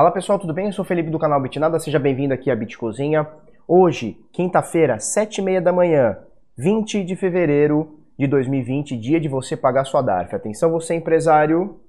Fala pessoal, tudo bem? Eu sou o Felipe do canal Bitnada, seja bem-vindo aqui à Bitcozinha. Hoje, quinta-feira, 7h30 da manhã, 20 de fevereiro de 2020, dia de você pagar sua DARF. Atenção você empresário,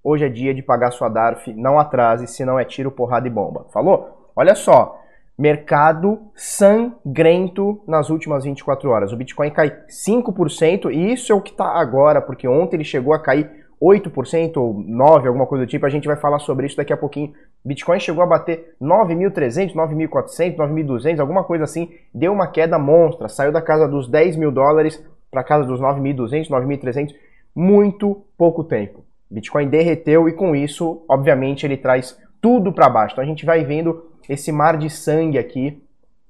hoje é dia de pagar sua DARF, não atrase, senão é tiro, porrada e bomba. Falou? Olha só, mercado sangrento nas últimas 24 horas. O Bitcoin cai 5% e isso é o que está agora, porque ontem ele chegou a cair 8% ou 9%, alguma coisa do tipo, a gente vai falar sobre isso daqui a pouquinho. Bitcoin chegou a bater 9.300, 9.400, 9.200, alguma coisa assim, deu uma queda monstra, saiu da casa dos 10 mil dólares para a casa dos 9.200, 9.300, muito pouco tempo. Bitcoin derreteu e com isso, obviamente, ele traz tudo para baixo. Então a gente vai vendo esse mar de sangue aqui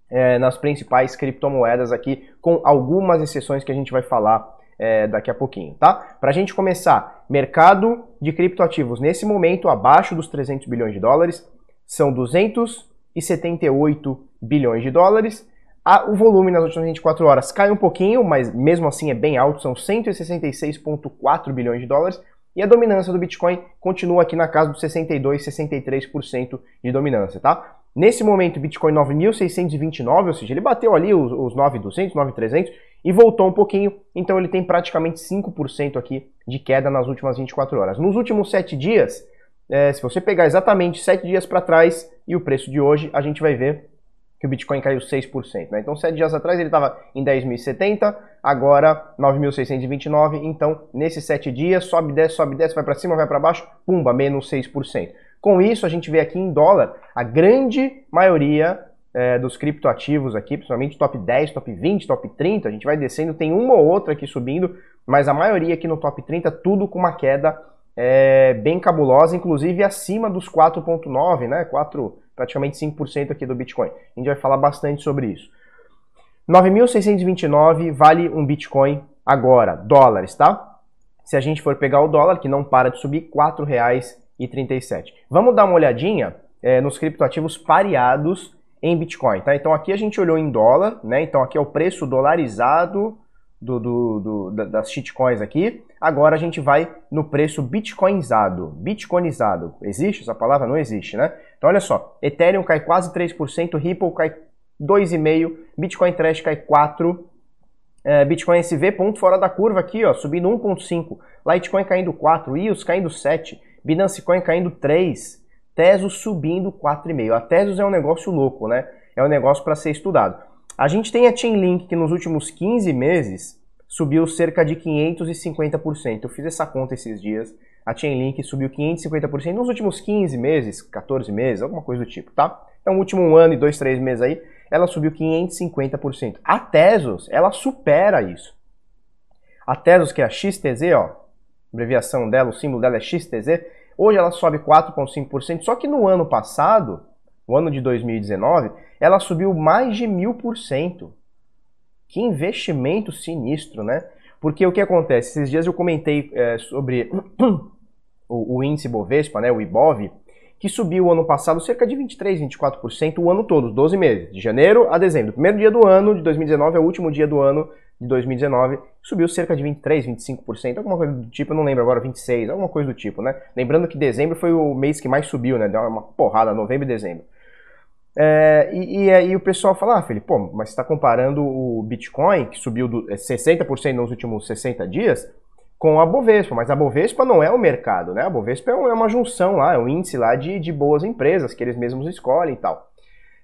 é, nas principais criptomoedas aqui, com algumas exceções que a gente vai falar é, daqui a pouquinho, tá? Para a gente começar, mercado de criptoativos nesse momento abaixo dos 300 bilhões de dólares são 278 bilhões de dólares. o volume nas últimas 24 horas cai um pouquinho, mas mesmo assim é bem alto, são 166,4 bilhões de dólares. E a dominância do Bitcoin continua aqui na casa dos 62, 63% de dominância, tá? Nesse momento, Bitcoin 9.629, ou seja, ele bateu ali os, os 9.200, 9.300 e voltou um pouquinho, então ele tem praticamente 5% aqui de queda nas últimas 24 horas. Nos últimos 7 dias, é, se você pegar exatamente 7 dias para trás e o preço de hoje, a gente vai ver que o Bitcoin caiu 6%. Né? Então, 7 dias atrás ele estava em 10.070, agora 9.629. Então, nesses 7 dias, sobe, desce, sobe, desce, vai para cima, vai para baixo, pumba, menos 6%. Com isso, a gente vê aqui em dólar, a grande maioria é, dos criptoativos aqui, principalmente top 10, top 20, top 30, a gente vai descendo, tem uma ou outra aqui subindo, mas a maioria aqui no top 30, tudo com uma queda é, bem cabulosa, inclusive acima dos 4,9, né? 4, praticamente 5% aqui do Bitcoin. A gente vai falar bastante sobre isso. 9.629 vale um Bitcoin agora, dólares, tá? Se a gente for pegar o dólar, que não para de subir, R$ 4,37. Vamos dar uma olhadinha é, nos criptoativos pareados em Bitcoin, tá? Então aqui a gente olhou em dólar, né? Então aqui é o preço dolarizado do, do, do, das shitcoins aqui. Agora a gente vai no preço bitcoinizado. Bitcoinizado. Existe essa palavra? Não existe, né? Então olha só, Ethereum cai quase 3%, Ripple cai 2,5%, Bitcoin Trash cai 4%, é, Bitcoin SV ponto fora da curva aqui, ó, subindo 1,5%, Litecoin caindo 4%, EOS caindo 7%, Binance Coin caindo 3%, Tesos subindo 4,5%. A Tesos é um negócio louco, né? É um negócio para ser estudado. A gente tem a Chainlink que nos últimos 15 meses subiu cerca de 550%. Eu fiz essa conta esses dias. A Chainlink subiu 550% nos últimos 15 meses, 14 meses, alguma coisa do tipo, tá? Então, último um ano e dois, três meses aí, ela subiu 550%. A Tesos, ela supera isso. A Tesos, que é a XTZ, ó, abreviação dela, o símbolo dela é XTZ, Hoje ela sobe 4,5%, só que no ano passado, o ano de 2019, ela subiu mais de mil por cento. Que investimento sinistro, né? Porque o que acontece? Esses dias eu comentei é, sobre o, o, índice Bovespa, né, o IBOV, que subiu ano passado cerca de 23, 24% o ano todo, 12 meses, de janeiro a dezembro. Primeiro dia do ano de 2019 é o último dia do ano de 2019, subiu cerca de 23, 25%, alguma coisa do tipo, eu não lembro agora, 26, alguma coisa do tipo, né? Lembrando que dezembro foi o mês que mais subiu, né? Deu uma porrada, novembro e dezembro. É, e, e aí o pessoal fala, ah, Felipe, pô, mas está comparando o Bitcoin, que subiu do, 60% é, nos últimos 60 dias, com a Bovespa, mas a Bovespa não é o mercado, né? A Bovespa é, é uma junção lá, é um índice lá de, de boas empresas que eles mesmos escolhem e tal.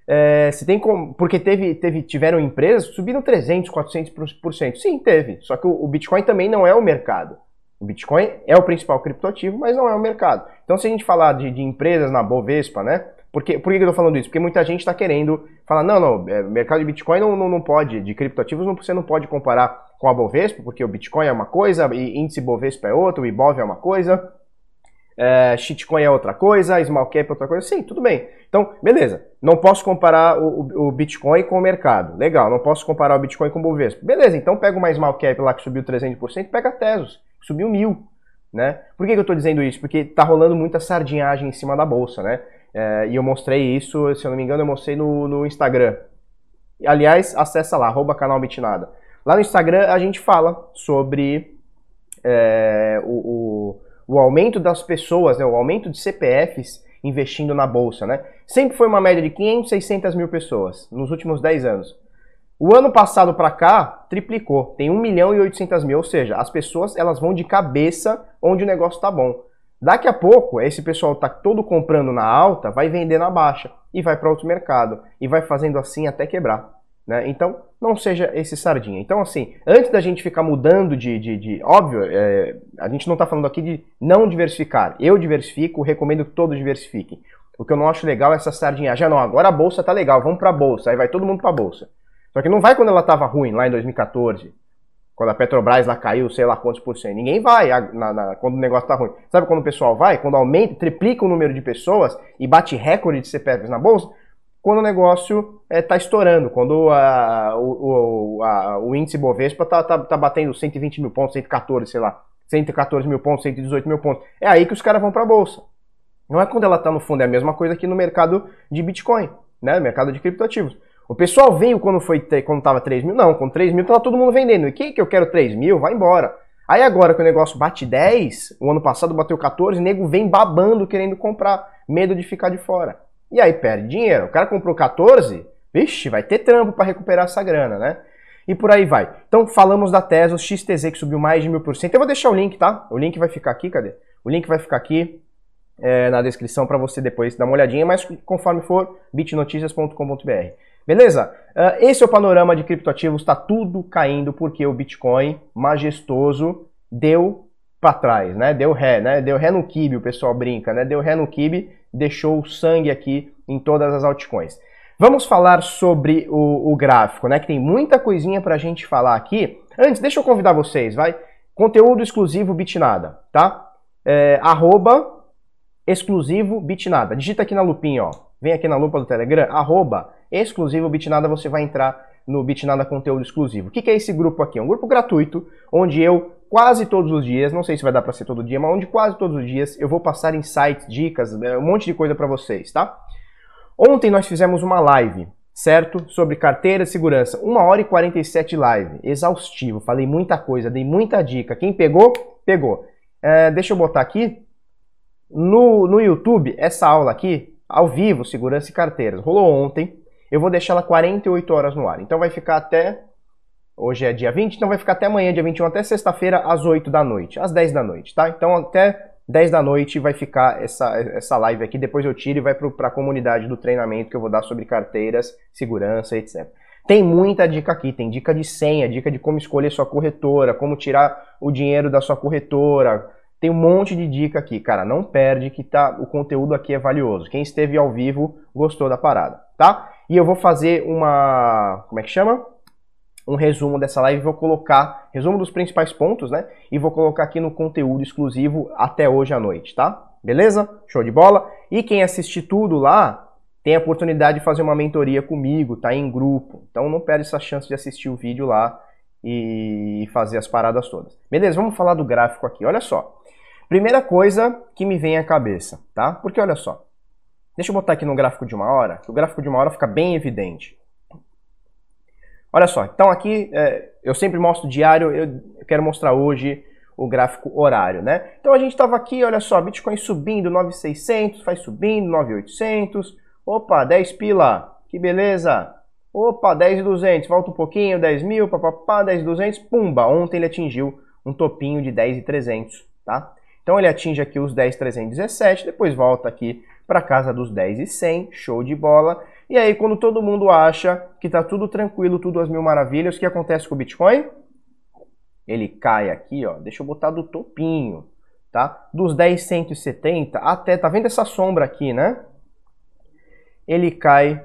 É, se tem como, porque teve, teve, tiveram empresas que subiram 300, 400%. Sim, teve. Só que o, o, Bitcoin também não é o mercado. O Bitcoin é o principal criptoativo, mas não é o mercado. Então, se a gente falar de, de empresas na Bovespa, né? Porque, por que eu estou falando isso? Porque muita gente está querendo falar, não, não, é, mercado de Bitcoin não, não, não pode, de criptoativos não, você não pode comparar com a Bovespa, porque o Bitcoin é uma coisa, e índice Bovespa é outra, o Ibov é uma coisa é, shitcoin é outra coisa, small cap é outra coisa. Sim, tudo bem. Então, beleza. Não posso comparar o, o, Bitcoin com o mercado. Legal. Não posso comparar o Bitcoin com o Bovespa. Beleza, então pega uma small cap lá que subiu 300%, pega a Tesos, que subiu mil. Né? Por que, que eu estou dizendo isso? Porque está rolando muita sardinhagem em cima da bolsa, né? É, e eu mostrei isso, se eu não me engano, eu mostrei no, no Instagram. Aliás, acessa lá, arroba canal Bitnada. Lá no Instagram a gente fala sobre é, o, o o aumento das pessoas, né, o aumento de CPFs investindo na bolsa, né? Sempre foi uma média de 500, 600 mil pessoas nos últimos 10 anos. O ano passado para cá, triplicou. Tem 1 milhão e 800 mil, ou seja, as pessoas elas vão de cabeça onde o negócio está bom. Daqui a pouco, esse pessoal tá todo comprando na alta, vai vender na baixa e vai para outro mercado e vai fazendo assim até quebrar. Né? Então, não seja esse sardinha. Então, assim, antes da gente ficar mudando de. de, de óbvio, é, a gente não está falando aqui de não diversificar. Eu diversifico, recomendo que todos diversifiquem. O que eu não acho legal é essa sardinha. Já não, agora a bolsa tá legal, vamos para a bolsa. Aí vai todo mundo para a bolsa. Só que não vai quando ela estava ruim, lá em 2014. Quando a Petrobras lá caiu, sei lá quantos por cento. Ninguém vai na, na, quando o negócio está ruim. Sabe quando o pessoal vai? Quando aumenta, triplica o número de pessoas e bate recorde de CPFs na bolsa, quando o negócio está é, tá estourando, quando a, o, a, o índice Bovespa está tá, tá batendo 120 mil pontos, 114, sei lá, 114 mil pontos, 118 mil pontos. É aí que os caras vão para a bolsa. Não é quando ela está no fundo, é a mesma coisa que no mercado de Bitcoin, né? mercado de criptoativos. O pessoal veio quando foi quando tava 3 mil? Não, com 3 mil tava todo mundo vendendo. E quem que eu quero 3 mil? Vai embora. Aí agora que o negócio bate 10, o ano passado bateu 14, nego vem babando querendo comprar, medo de ficar de fora. E aí perde dinheiro. O cara comprou 14, vixe, vai ter trampo para recuperar essa grana, né? E por aí vai. Então falamos da Tesla XTZ que subiu mais de mil por cento. Eu vou deixar o link, tá? O link vai ficar aqui, cadê? O link vai ficar aqui é, na descrição para você depois dar uma olhadinha, mas conforme for, bitnoticias.com.br. Beleza? Uh, esse é o panorama de criptoativos, está tudo caindo porque o Bitcoin majestoso deu para trás, né? Deu ré, né? Deu ré no kibe, o pessoal brinca, né? Deu ré no kibe, deixou o sangue aqui em todas as altcoins. Vamos falar sobre o, o gráfico, né? Que tem muita coisinha para a gente falar aqui. Antes, deixa eu convidar vocês, vai? Conteúdo exclusivo Bitnada, tá? É, arroba exclusivo Bitnada. Digita aqui na lupinha, ó. Vem aqui na lupa do Telegram, arroba exclusivo Bitnada, você vai entrar no Bitnada Conteúdo Exclusivo. O que é esse grupo aqui? É um grupo gratuito, onde eu, quase todos os dias, não sei se vai dar para ser todo dia, mas onde quase todos os dias eu vou passar insights, dicas, é, um monte de coisa para vocês, tá? Ontem nós fizemos uma live, certo? Sobre carteira de segurança. 1 hora e 47 live, exaustivo. Falei muita coisa, dei muita dica. Quem pegou, pegou. É, deixa eu botar aqui. No, no YouTube, essa aula aqui, ao vivo, segurança e carteiras, rolou ontem. Eu vou deixar ela 48 horas no ar. Então vai ficar até. Hoje é dia 20, então vai ficar até amanhã, dia 21, até sexta-feira, às 8 da noite, às 10 da noite, tá? Então até 10 da noite vai ficar essa, essa live aqui. Depois eu tiro e vai para a comunidade do treinamento que eu vou dar sobre carteiras, segurança, etc. Tem muita dica aqui, tem dica de senha, dica de como escolher sua corretora, como tirar o dinheiro da sua corretora, tem um monte de dica aqui, cara. Não perde que tá, o conteúdo aqui é valioso. Quem esteve ao vivo gostou da parada, tá? E eu vou fazer uma. Como é que chama? Um resumo dessa live. Vou colocar. Resumo dos principais pontos, né? E vou colocar aqui no conteúdo exclusivo até hoje à noite, tá? Beleza? Show de bola? E quem assistir tudo lá tem a oportunidade de fazer uma mentoria comigo, tá? Em grupo. Então não perde essa chance de assistir o vídeo lá e fazer as paradas todas. Beleza? Vamos falar do gráfico aqui. Olha só. Primeira coisa que me vem à cabeça, tá? Porque olha só. Deixa eu botar aqui no gráfico de uma hora, que o gráfico de uma hora fica bem evidente. Olha só, então aqui é, eu sempre mostro diário, eu quero mostrar hoje o gráfico horário, né? Então a gente estava aqui, olha só, Bitcoin subindo 9,600, vai subindo 9,800, opa, 10 pila, que beleza, opa, 10,200, volta um pouquinho, 10 mil, papapá, 10,200, pumba, ontem ele atingiu um topinho de 10,300, tá? Então ele atinge aqui os 10,317, depois volta aqui para casa dos 10,100, show de bola. E aí quando todo mundo acha que está tudo tranquilo, tudo às mil maravilhas, o que acontece com o Bitcoin? Ele cai aqui, ó, deixa eu botar do topinho, tá? Dos 10,170 até, tá vendo essa sombra aqui, né? Ele cai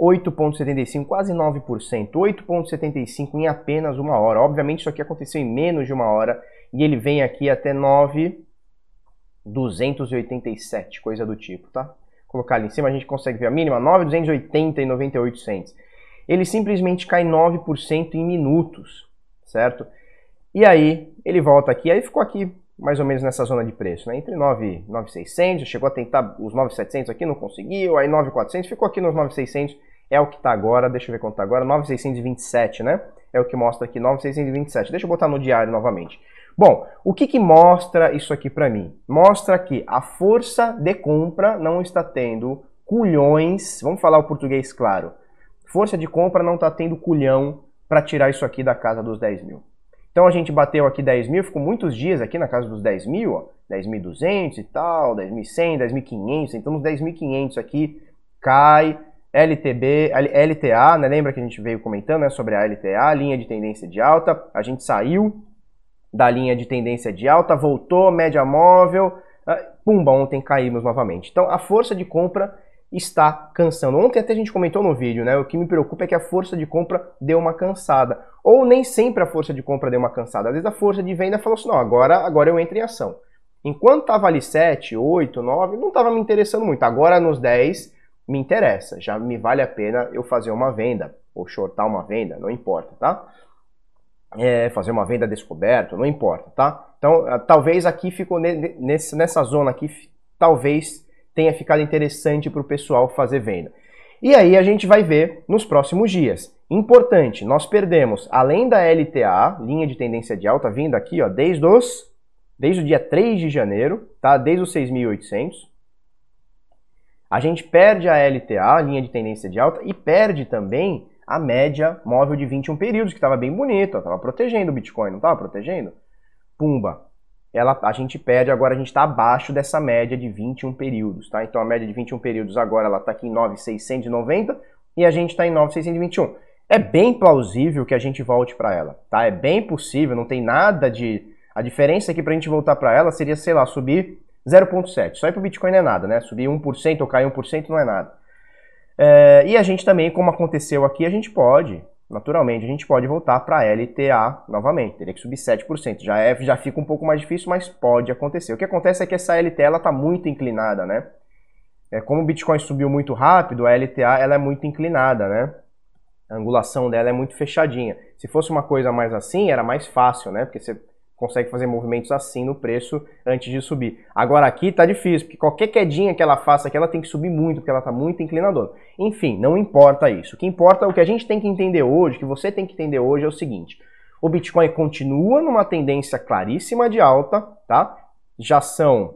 8,75, quase 9%, 8,75 em apenas uma hora. Obviamente isso aqui aconteceu em menos de uma hora e ele vem aqui até 9,287, coisa do tipo, tá? colocar ali em cima a gente consegue ver a mínima, 9,280 e 98 cents. Ele simplesmente cai 9% em minutos, certo? E aí ele volta aqui, aí ficou aqui mais ou menos nessa zona de preço, né? Entre 9,600, chegou a tentar os 9,700 aqui, não conseguiu, aí 9,400, ficou aqui nos 9,600 é o que está agora, deixa eu ver quanto está agora, 9,627, né? é o que mostra aqui 9,627. Deixa eu botar no diário novamente. Bom, o que, que mostra isso aqui para mim? Mostra que a força de compra não está tendo culhões, vamos falar o português claro, força de compra não está tendo culhão para tirar isso aqui da casa dos 10 mil. Então a gente bateu aqui 10 mil, ficou muitos dias aqui na casa dos 10 mil, ó, 10.200 e tal, 10.100, 10.500, então nos 10.500 aqui cai, LTB, LTA, né? lembra que a gente veio comentando né, sobre a LTA, linha de tendência de alta, a gente saiu da linha de tendência de alta, voltou, média móvel, ah, pumba, ontem caímos novamente. Então a força de compra está cansando. Ontem até a gente comentou no vídeo, né? O que me preocupa é que a força de compra deu uma cansada. Ou nem sempre a força de compra deu uma cansada. Às vezes a força de venda falou assim: não, agora, agora eu entro em ação. Enquanto estava ali 7, 8, 9, não estava me interessando muito. Agora nos 10 me interessa. Já me vale a pena eu fazer uma venda. Ou shortar uma venda, não importa, tá? É, fazer uma venda descoberta, não importa, tá? Então, ah, talvez aqui ficou nesse, nessa zona aqui, talvez tenha ficado interessante para o pessoal fazer venda. E aí a gente vai ver nos próximos dias. Importante, nós perdemos, além da LTA, linha de tendência de alta, vindo aqui, ó, desde, os, desde o dia 3 de janeiro, tá? desde os 6.800. A gente perde a LTA, linha de tendência de alta, e perde também a média móvel de 21 períodos, que estava bem bonito, estava protegendo o Bitcoin, não estava protegendo? Pumba, ela, a gente perde, agora a gente está abaixo dessa média de 21 períodos, tá? Então a média de 21 períodos agora ela está aqui em 9,690 e a gente está em 9,621. É bem plausível que a gente volte para ela, tá? É bem possível, não tem nada de... A diferença aqui para a gente voltar para ela seria, sei lá, subir 0,7. Só aí para o Bitcoin não é nada, né? Subir 1% ou cair 1% não é nada. É, e a gente também, como aconteceu aqui, a gente pode naturalmente a gente pode voltar para LTA novamente, teria que subir 7%. Já, é, já fica um pouco mais difícil, mas pode acontecer. O que acontece é que essa LTA está muito inclinada, né? É, como o Bitcoin subiu muito rápido, a LTA ela é muito inclinada, né? A angulação dela é muito fechadinha. Se fosse uma coisa mais assim, era mais fácil, né? Porque você consegue fazer movimentos assim no preço antes de subir. Agora aqui tá difícil, porque qualquer quedinha que ela faça aqui, ela tem que subir muito, porque ela tá muito inclinadora. Enfim, não importa isso. O que importa, o que a gente tem que entender hoje, que você tem que entender hoje é o seguinte. O Bitcoin continua numa tendência claríssima de alta, tá? Já são,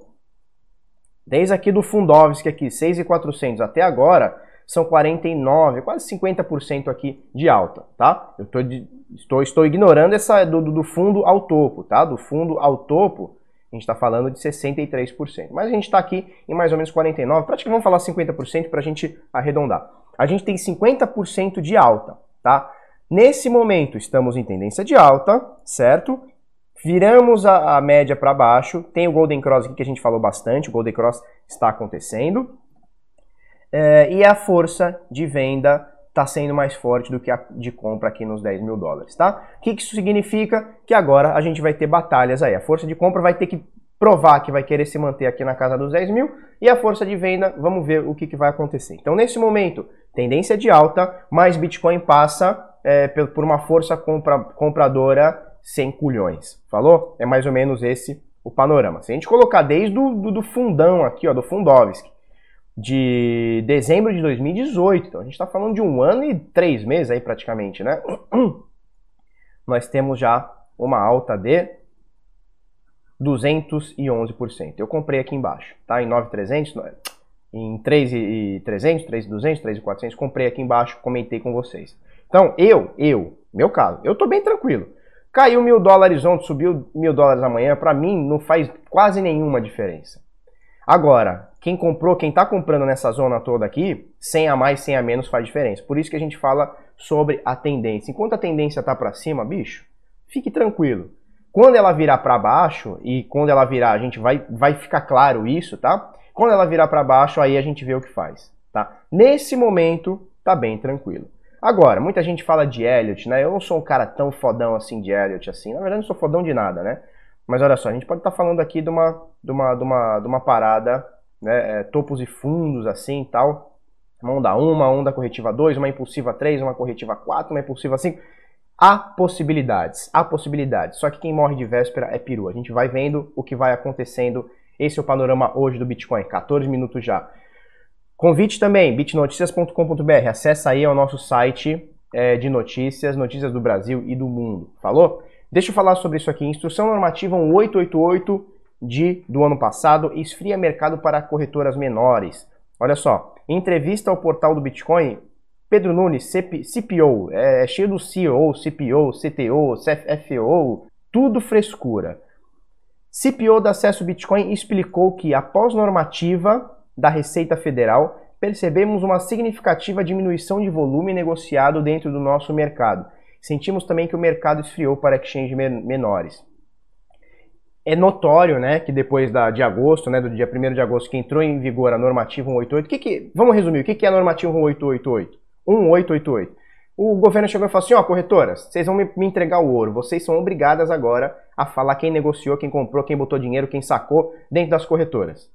desde aqui do Fundovsk aqui, 6,400 até agora, são 49, quase 50% aqui de alta, tá? Eu tô de, estou, estou ignorando essa do, do fundo ao topo, tá? Do fundo ao topo, a gente está falando de 63%. Mas a gente está aqui em mais ou menos 49%, praticamente vamos falar 50% para a gente arredondar. A gente tem 50% de alta, tá? Nesse momento estamos em tendência de alta, certo? Viramos a, a média para baixo, tem o Golden Cross aqui que a gente falou bastante, o Golden Cross está acontecendo, é, e a força de venda está sendo mais forte do que a de compra aqui nos 10 mil dólares, tá? O que, isso significa? Que agora a gente vai ter batalhas aí. A força de compra vai ter que provar que vai querer se manter aqui na casa dos 10 mil e a força de venda, vamos ver o que, que vai acontecer. Então, nesse momento, tendência de alta, mas Bitcoin passa é, por uma força compra, compradora sem culhões. Falou? É mais ou menos esse o panorama. Se a gente colocar desde o do, do fundão aqui, ó, do Fundovsk, de dezembro de 2018. Então a gente está falando de um ano e três meses aí praticamente, né? Nós temos já uma alta de 211%. Eu comprei aqui embaixo, tá? Em 9,300, em 3,300, 3,200, 3,400, comprei aqui embaixo, comentei com vocês. Então, eu, eu, meu caso, eu tô bem tranquilo. Caiu mil dólares ontem, subiu mil dólares amanhã, para mim não faz quase nenhuma diferença. Agora, quem comprou, quem está comprando nessa zona toda aqui, 100 a mais, 100 a menos faz diferença. Por isso que a gente fala sobre a tendência. Enquanto a tendência está para cima, bicho, fique tranquilo. Quando ela virar para baixo, e quando ela virar, a gente vai, vai ficar claro isso, tá? Quando ela virar para baixo, aí a gente vê o que faz, tá? Nesse momento, tá bem tranquilo. Agora, muita gente fala de Elliot, né? Eu não sou um cara tão fodão assim de Elliot assim. Na verdade, não sou fodão de nada, né? Mas olha só, a gente pode estar tá falando aqui de uma, de uma, de uma, de uma parada né, é, topos e fundos assim e tal. Uma onda 1, uma onda corretiva 2, uma impulsiva 3, uma corretiva 4, uma impulsiva 5. Há possibilidades, há possibilidades. Só que quem morre de véspera é peru. A gente vai vendo o que vai acontecendo. Esse é o panorama hoje do Bitcoin, 14 minutos já. Convite também, bitnoticias.com.br. Acesse aí ao nosso site é, de notícias, notícias do Brasil e do mundo. Falou? Deixa eu falar sobre isso aqui. Instrução normativa 1888 de, do ano passado esfria mercado para corretoras menores. Olha só, em entrevista ao portal do Bitcoin, Pedro Nunes, CPO, é, é cheio do CEO, CPO, CTO, CFO, tudo frescura. CPO da Acesso Bitcoin explicou que, após normativa da Receita Federal, percebemos uma significativa diminuição de volume negociado dentro do nosso mercado. Sentimos também que o mercado esfriou para exchanges menores. É notório, né, que depois da, de agosto, né, do dia 1 de agosto, que entrou em vigor a normativa 188, que que, vamos resumir, o que, que é a normativa 1888? 1888. O governo chegou e falou assim, ó, corretoras, vocês vão me, me entregar o ouro, vocês são obrigadas agora a falar quem negociou, quem comprou, quem botou dinheiro, quem sacou dentro das corretoras.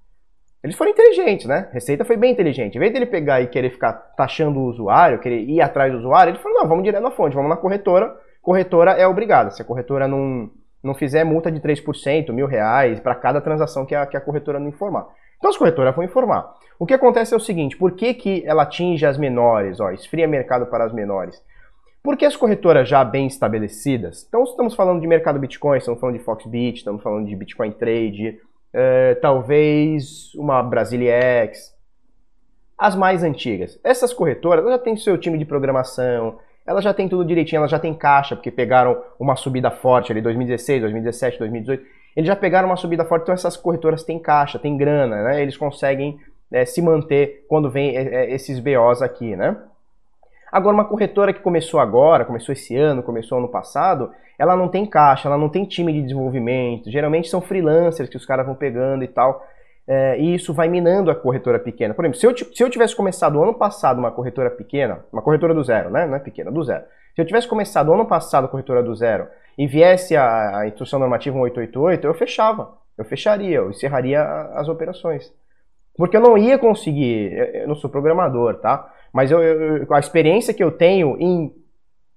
Eles foram inteligentes, né? Receita foi bem inteligente. Em vez dele pegar e querer ficar taxando o usuário, querer ir atrás do usuário, ele falou: não, vamos direto na fonte, vamos na corretora. Corretora é obrigada. Se a corretora não, não fizer multa de 3%, mil reais, para cada transação que a, que a corretora não informar. Então as corretoras vão informar. O que acontece é o seguinte: por que, que ela atinge as menores? Ó, esfria mercado para as menores. Porque as corretoras já bem estabelecidas, então estamos falando de mercado Bitcoin, estamos falando de Foxbit, estamos falando de Bitcoin Trade, é, talvez uma Brasiliex, as mais antigas. Essas corretoras já têm seu time de programação, elas já têm tudo direitinho, elas já têm caixa, porque pegaram uma subida forte ali 2016, 2017, 2018. Eles já pegaram uma subida forte, então essas corretoras têm caixa, têm grana, né? Eles conseguem é, se manter quando vem é, é esses BOs aqui, né? Agora, uma corretora que começou agora, começou esse ano, começou ano passado, ela não tem caixa, ela não tem time de desenvolvimento. Geralmente são freelancers que os caras vão pegando e tal. É, e isso vai minando a corretora pequena. Por exemplo, se eu, se eu tivesse começado ano passado uma corretora pequena, uma corretora do zero, né? Não é pequena, do zero. Se eu tivesse começado ano passado a corretora do zero e viesse a, a instrução normativa 1888, eu fechava. Eu fecharia, eu encerraria as operações. Porque eu não ia conseguir, eu não sou programador, tá? Mas eu, eu, a experiência que eu tenho em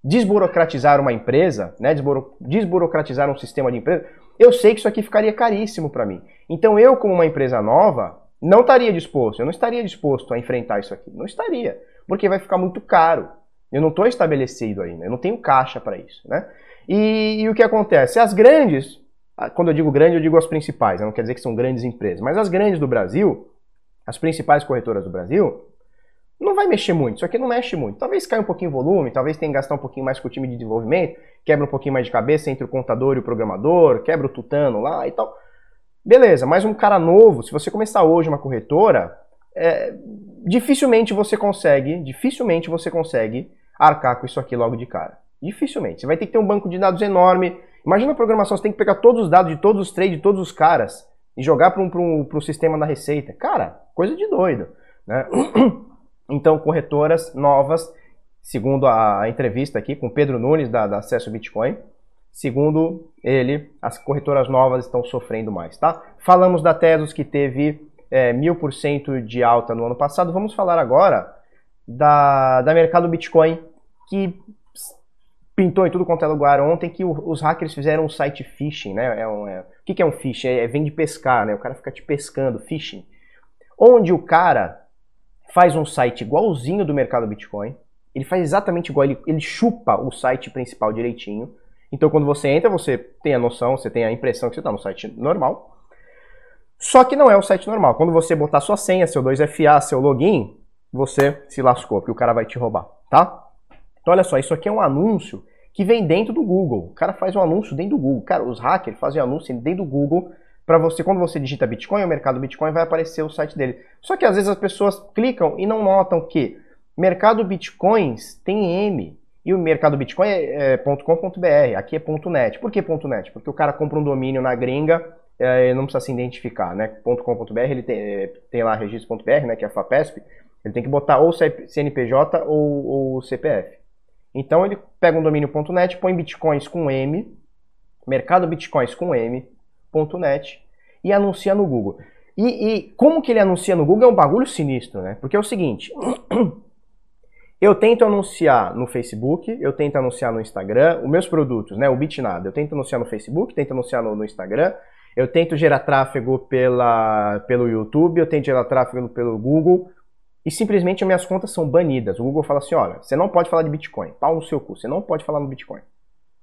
desburocratizar uma empresa, né, desburo, desburocratizar um sistema de empresa, eu sei que isso aqui ficaria caríssimo para mim. Então eu, como uma empresa nova, não estaria disposto, eu não estaria disposto a enfrentar isso aqui. Não estaria, porque vai ficar muito caro. Eu não estou estabelecido ainda, eu não tenho caixa para isso. Né? E, e, o que acontece? As grandes, quando eu digo grande, eu digo as principais, não quer dizer que são grandes empresas, mas as grandes do Brasil, as principais corretoras do Brasil, não vai mexer muito. Isso aqui não mexe muito. Talvez caia um pouquinho o volume, talvez tenha que gastar um pouquinho mais com o time de desenvolvimento, quebra um pouquinho mais de cabeça entre o contador e o programador, quebra o tutano lá e tal. Beleza, mas um cara novo, se você começar hoje uma corretora, é, dificilmente você consegue, dificilmente você consegue arcar com isso aqui logo de cara. Dificilmente. Você vai ter que ter um banco de dados enorme. Imagina a programação, você tem que pegar todos os dados de todos os trades, de todos os caras e jogar para um, um, um sistema da receita. Cara, coisa de doido. Né? Então, corretoras novas, segundo a entrevista aqui com Pedro Nunes, da, da Acesso Bitcoin, segundo ele, as corretoras novas estão sofrendo mais, tá? Falamos da Tesos, que teve é, 1000% de alta no ano passado. Vamos falar agora da, da mercado Bitcoin, que pintou em tudo quanto é lugar ontem, que os hackers fizeram um site phishing, né? É um, é, o que, que é um phishing? É, é, vem de pescar, né? O cara fica te pescando, phishing. Onde o cara faz um site igualzinho do mercado Bitcoin. Ele faz exatamente igual, ele, ele chupa o site principal direitinho. Então, quando você entra, você tem a noção, você tem a impressão que você está no site normal. Só que não é o site normal. Quando você botar sua senha, seu 2FA, seu login, você se lascou, porque o cara vai te roubar, tá? Então, olha só, isso aqui é um anúncio que vem dentro do Google. O cara faz um anúncio dentro do Google. Cara, os hackers fazem anúncio dentro do Google para você, quando você digita Bitcoin, o mercado Bitcoin vai aparecer o site dele. Só que às vezes as pessoas clicam e não notam que mercado Bitcoins tem M e o mercado Bitcoin é, é .com.br, aqui é .net. Por que .net? Porque o cara compra um domínio na gringa, é, não precisa se identificar, né? .com.br, ele tem, é, tem lá registro.br, né, que é a FAPESP, ele tem que botar ou CNPJ ou, ou CPF. Então ele pega um domínio .net, põe bitcoins com M, mercado bitcoins com M, net e anuncia no Google. E, e, como que ele anuncia no Google é um bagulho sinistro, né? Porque é o seguinte, eu tento anunciar no Facebook, eu tento anunciar no Instagram, os meus produtos, né? O Bitnada, eu tento anunciar no Facebook, tento anunciar no, no Instagram, eu tento gerar tráfego pela, pelo YouTube, eu tento gerar tráfego pelo Google, e simplesmente minhas contas são banidas. O Google fala assim: olha, você não pode falar de Bitcoin, pau no seu cu, você não pode falar no Bitcoin.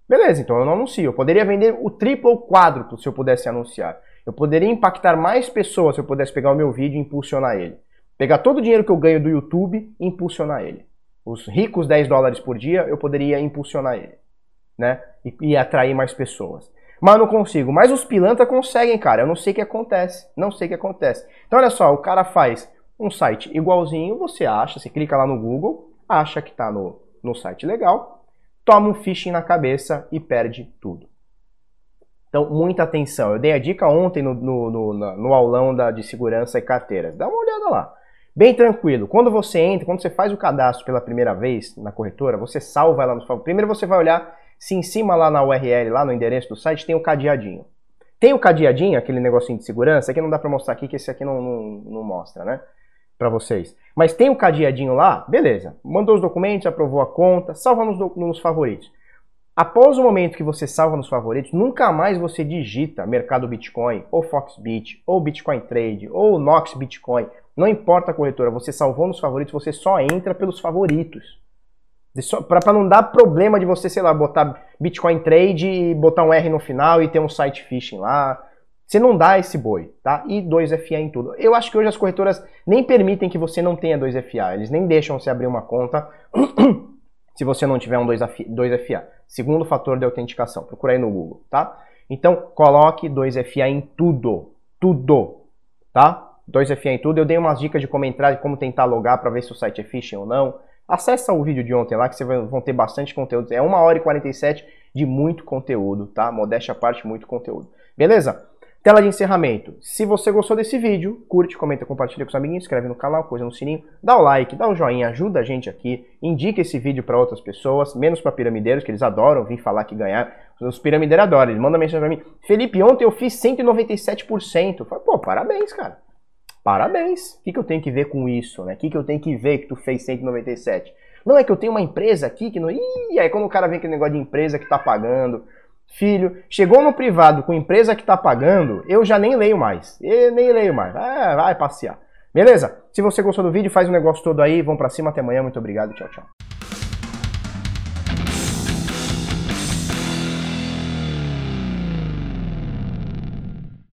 Beleza, então eu não anuncio. Eu poderia vender o triplo ou quádruplo se eu pudesse anunciar. Eu poderia impactar mais pessoas se eu pudesse pegar o meu vídeo e impulsionar ele. Pegar todo o dinheiro que eu ganho do YouTube e impulsionar ele. Os ricos 10 dólares por dia, eu poderia impulsionar ele. Né? E, e atrair mais pessoas. Mas eu não consigo. Mas os pilantra conseguem, cara. Eu não sei o que acontece. Não sei o que acontece. Então olha só, o cara faz um site igualzinho, você acha, você clica lá no Google, acha que está no, no site legal, toma um phishing na cabeça e perde tudo. Então, muita atenção. Eu dei a dica ontem no, no, no, no aulão da, de segurança e carteiras. Dá uma olhada lá. Bem tranquilo. Quando você entra, quando você faz o cadastro pela primeira vez na corretora, você salva ela no favor. Primeiro você vai olhar se em cima lá na URL, lá no endereço do site, tem o cadeadinho. Tem o cadeadinho, aquele negocinho de segurança, que não dá para mostrar aqui, que esse aqui não, não, não mostra, né? Para vocês. Mas tem o cadeadinho lá, beleza. Mandou os documentos, aprovou a conta, salva nos, nos favoritos. Após o momento que você salva nos favoritos, nunca mais você digita Mercado Bitcoin, ou Foxbit, ou Bitcoin Trade, ou Nox Bitcoin. Não importa a corretora, você salvou nos favoritos, você só entra pelos favoritos. Para não dar problema de você, sei lá, botar Bitcoin Trade e botar um R no final e ter um site phishing lá. Você não dá esse boi, tá? E 2FA em tudo. Eu acho que hoje as corretoras nem permitem que você não tenha 2FA. Eles nem deixam você abrir uma conta se você não tiver um 2FA. Segundo fator de autenticação. Procura aí no Google, tá? Então, coloque 2FA em tudo. Tudo. Tá? 2FA em tudo. Eu dei umas dicas de como entrar, de como tentar logar para ver se o site é phishing ou não. Acesse o vídeo de ontem lá que vocês vão ter bastante conteúdo. É 1 hora e 47 de muito conteúdo, tá? Modéstia à parte, muito conteúdo. Beleza? Tela de encerramento. Se você gostou desse vídeo, curte, comenta, compartilha com os amiguinhos, inscreve no canal, coisa no sininho, dá o like, dá o joinha, ajuda a gente aqui, indica esse vídeo para outras pessoas, menos para piramideiros, que eles adoram vir falar que ganhar. Os piramideiros adoram, eles mandam mensagem para mim. Felipe, ontem eu fiz 197%. Falo, Pô, parabéns, cara. Parabéns. O que, que eu tenho que ver com isso, né? O que, que eu tenho que ver que tu fez 197? Não é que eu tenho uma empresa aqui que não. Ih, aí quando o cara vem aquele negócio de empresa que tá pagando. Filho, chegou no privado com empresa que tá pagando, eu já nem leio mais. Eu nem leio mais. Ah, vai passear. Beleza? Se você gostou do vídeo, faz o um negócio todo aí. Vamos pra cima. Até amanhã. Muito obrigado. Tchau, tchau.